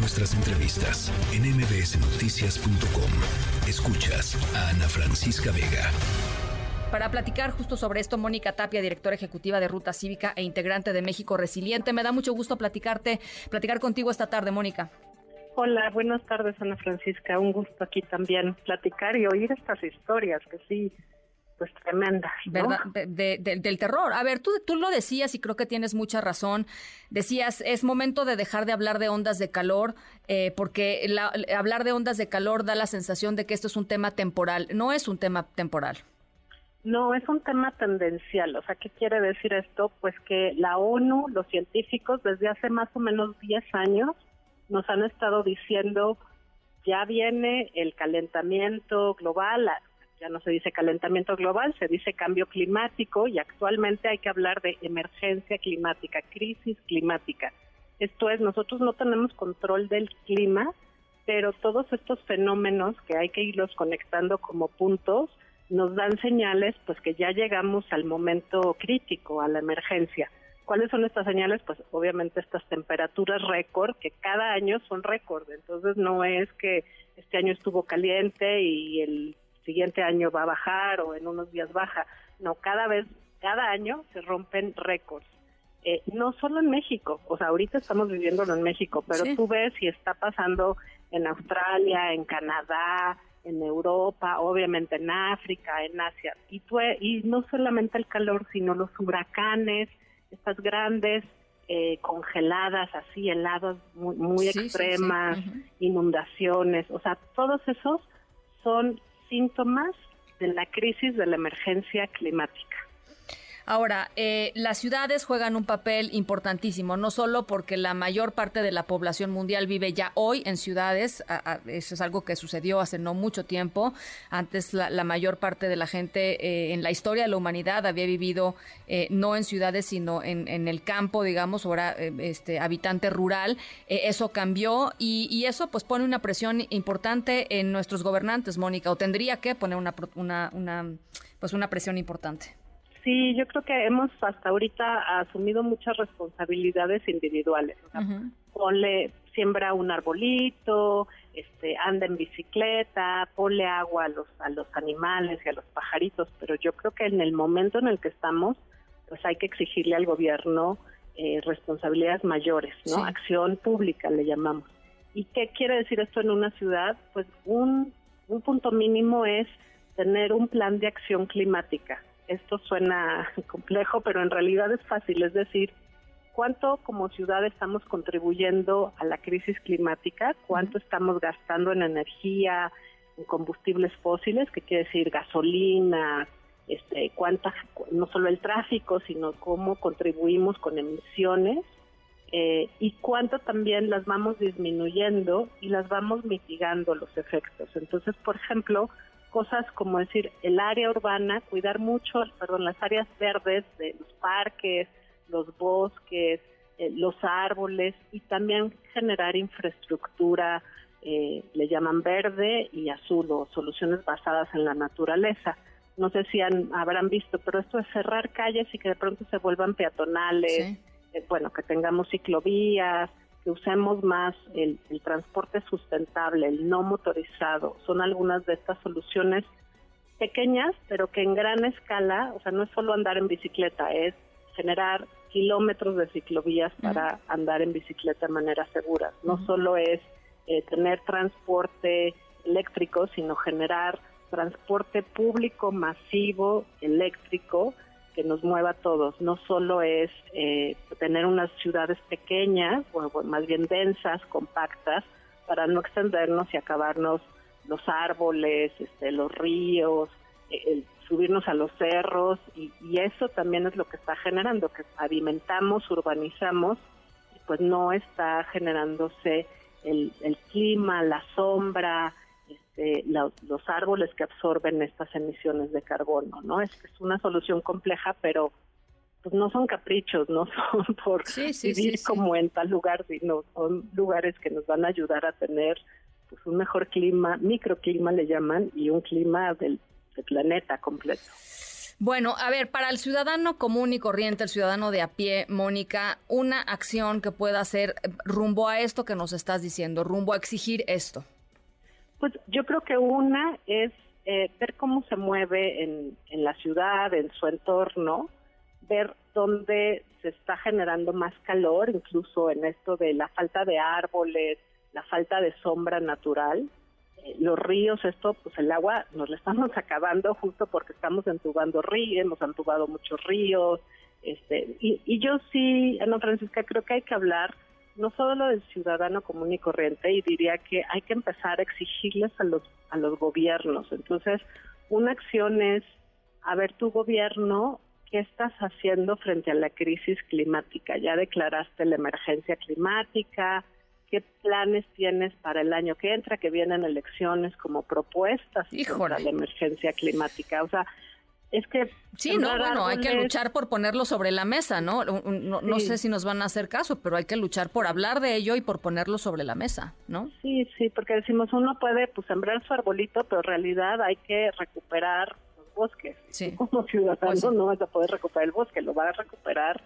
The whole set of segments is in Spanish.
nuestras entrevistas en mbsnoticias.com. Escuchas a Ana Francisca Vega. Para platicar justo sobre esto, Mónica Tapia, directora ejecutiva de Ruta Cívica e integrante de México Resiliente. Me da mucho gusto platicarte, platicar contigo esta tarde, Mónica. Hola, buenas tardes, Ana Francisca. Un gusto aquí también platicar y oír estas historias que sí, pues tremendas. ¿Verdad? del terror. A ver, tú, tú lo decías y creo que tienes mucha razón. Decías, es momento de dejar de hablar de ondas de calor, eh, porque hablar de ondas de calor da la sensación de que esto es un tema temporal. No es un tema temporal. No, es un tema tendencial. O sea, ¿qué quiere decir esto? Pues que la ONU, los científicos, desde hace más o menos 10 años, nos han estado diciendo, ya viene el calentamiento global, ya no se dice calentamiento global, se dice cambio climático y actualmente hay que hablar de emergencia climática, crisis climática. Esto es, nosotros no tenemos control del clima, pero todos estos fenómenos que hay que irlos conectando como puntos nos dan señales pues que ya llegamos al momento crítico, a la emergencia. ¿Cuáles son estas señales? Pues obviamente estas temperaturas récord, que cada año son récord. Entonces no es que este año estuvo caliente y el siguiente año va a bajar o en unos días baja. No, cada vez, cada año se rompen récords. Eh, no solo en México, o sea, ahorita estamos viviéndolo en México, pero tú ves si está pasando en Australia, en Canadá, en Europa, obviamente en África, en Asia. Y, tú, y no solamente el calor, sino los huracanes, estas grandes eh, congeladas, así heladas muy, muy extremas, inundaciones, o sea, todos esos son síntomas de la crisis de la emergencia climática. Ahora, eh, las ciudades juegan un papel importantísimo, no solo porque la mayor parte de la población mundial vive ya hoy en ciudades, eso es algo que sucedió hace no mucho tiempo, antes la, mayor parte de la gente eh, en la historia de la humanidad había vivido eh, no en ciudades, sino en, el campo, digamos, ahora este, habitante rural, eso cambió y, eso pues pone una presión importante en nuestros gobernantes, Mónica, o tendría que poner una, una pues una presión importante. Sí, yo creo que hemos hasta ahorita asumido muchas responsabilidades individuales. Ponle, siembra un arbolito, este, anda en bicicleta, ponle agua a los, a los animales y a los pajaritos, pero yo creo que en el momento en el que estamos, pues hay que exigirle al gobierno eh, responsabilidades mayores, ¿no? Acción pública le llamamos. ¿Y qué quiere decir esto en una ciudad? Pues un, un punto mínimo es tener un plan de acción climática esto suena complejo, pero en realidad es fácil, es decir, cuánto como ciudad estamos contribuyendo a la crisis climática, cuánto estamos gastando en energía, en combustibles fósiles, que quiere decir gasolina, este, cuánta, no solo el tráfico, sino cómo contribuimos con emisiones eh, y cuánto también las vamos disminuyendo y las vamos mitigando los efectos. Entonces, por ejemplo, cosas como decir el área urbana, cuidar mucho, perdón, las áreas verdes de los parques, los bosques, eh, los árboles y también generar infraestructura, eh, le llaman verde y azul o soluciones basadas en la naturaleza. No sé si han, habrán visto, pero esto es cerrar calles y que de pronto se vuelvan peatonales, eh, bueno, que tengamos ciclovías, que usemos más el, transporte sustentable, el no motorizado, son algunas de estas soluciones pequeñas, pero que en gran escala, o sea, no es solo andar en bicicleta, es generar kilómetros de ciclovías para andar en bicicleta de manera segura. No solo es eh, tener transporte eléctrico, sino generar transporte público masivo eléctrico que nos mueva a todos. No solo es eh, tener unas ciudades pequeñas, o más bien densas, compactas, para no extendernos y acabarnos los árboles, este, los ríos, eh, subirnos a los cerros, y, eso también es lo que está generando, que pavimentamos, urbanizamos, pues no está generándose el, el clima, la sombra, este, los árboles que absorben estas emisiones de carbono, ¿no? Es, es una solución compleja, pero pues no son caprichos, no son por vivir como en tal lugar, sino son lugares que nos van a ayudar a tener pues un mejor clima, microclima le llaman, y un clima del, del planeta completo. Bueno, a ver, para el ciudadano común y corriente, el ciudadano de a pie, Mónica, una acción que pueda hacer rumbo a esto que nos estás diciendo, rumbo a exigir esto. Pues yo creo que una es eh, ver cómo se mueve en, en la ciudad, en su entorno, ver dónde se está generando más calor, incluso en esto de la falta de árboles, la falta de sombra natural. Eh, los ríos, esto, pues el agua nos la estamos acabando justo porque estamos entubando ríos, hemos entubado muchos ríos. Este, y, y yo sí, Ana Francisca, creo que hay que hablar no solo del ciudadano común y corriente, y diría que hay que empezar a exigirles a los, a los gobiernos. Entonces, una acción es, a ver, tu gobierno, ¿qué estás haciendo frente a la crisis climática? ¿Ya declaraste la emergencia climática? ¿Qué planes tienes para el año que entra, que vienen elecciones como propuestas para la emergencia climática? O sea, es que sí no bueno hay que luchar por ponerlo sobre la mesa no no, sé si nos van a hacer caso pero hay que luchar por hablar de ello y por ponerlo sobre la mesa no sí sí porque decimos uno puede pues sembrar su arbolito pero en realidad hay que recuperar los bosques. Sí. como ciudadano pues no vas a poder recuperar el bosque lo va a recuperar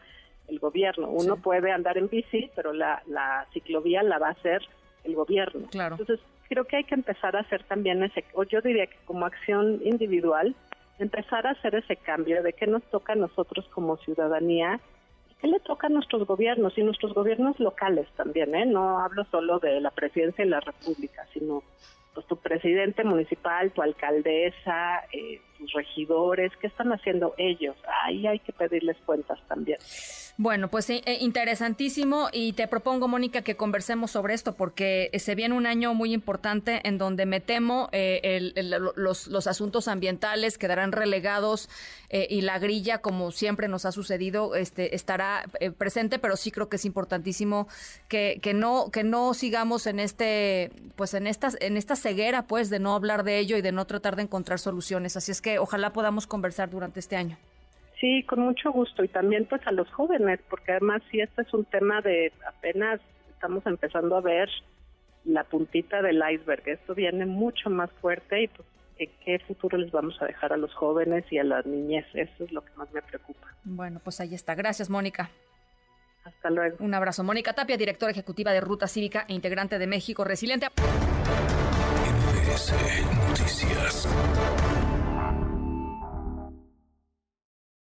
el gobierno. Uno puede andar en bici pero la, la ciclovía la va a hacer el gobierno. Claro. Entonces creo que hay que empezar a hacer también ese o yo diría que como acción individual empezar a hacer ese cambio de qué nos toca a nosotros como ciudadanía, qué le toca a nuestros gobiernos y nuestros gobiernos locales también, ¿eh? No hablo solo de la presidencia de la República, sino pues tu presidente municipal, tu alcaldesa, eh, tus regidores, ¿qué están haciendo ellos? Ahí hay que pedirles cuentas también. Bueno, pues eh, interesantísimo y te propongo, Mónica, que conversemos sobre esto porque se viene un año muy importante en donde me temo eh, los, los, asuntos ambientales quedarán relegados eh, y la grilla, como siempre nos ha sucedido, este, estará presente, pero sí creo que es importantísimo que, que, no, que no sigamos en este, pues en esta, en esta ceguera, pues, de no hablar de ello y de no tratar de encontrar soluciones. Así es que ojalá podamos conversar durante este año. Sí, con mucho gusto y también pues a los jóvenes, porque además sí este es un tema de apenas estamos empezando a ver la puntita del iceberg. Esto viene mucho más fuerte y pues qué futuro les vamos a dejar a los jóvenes y a las niñez. Eso es lo que más me preocupa. Bueno, pues ahí está. Gracias, Mónica. Hasta luego. Un abrazo. Mónica Tapia, directora ejecutiva de Ruta Cívica e integrante de México Resiliente. Noticias.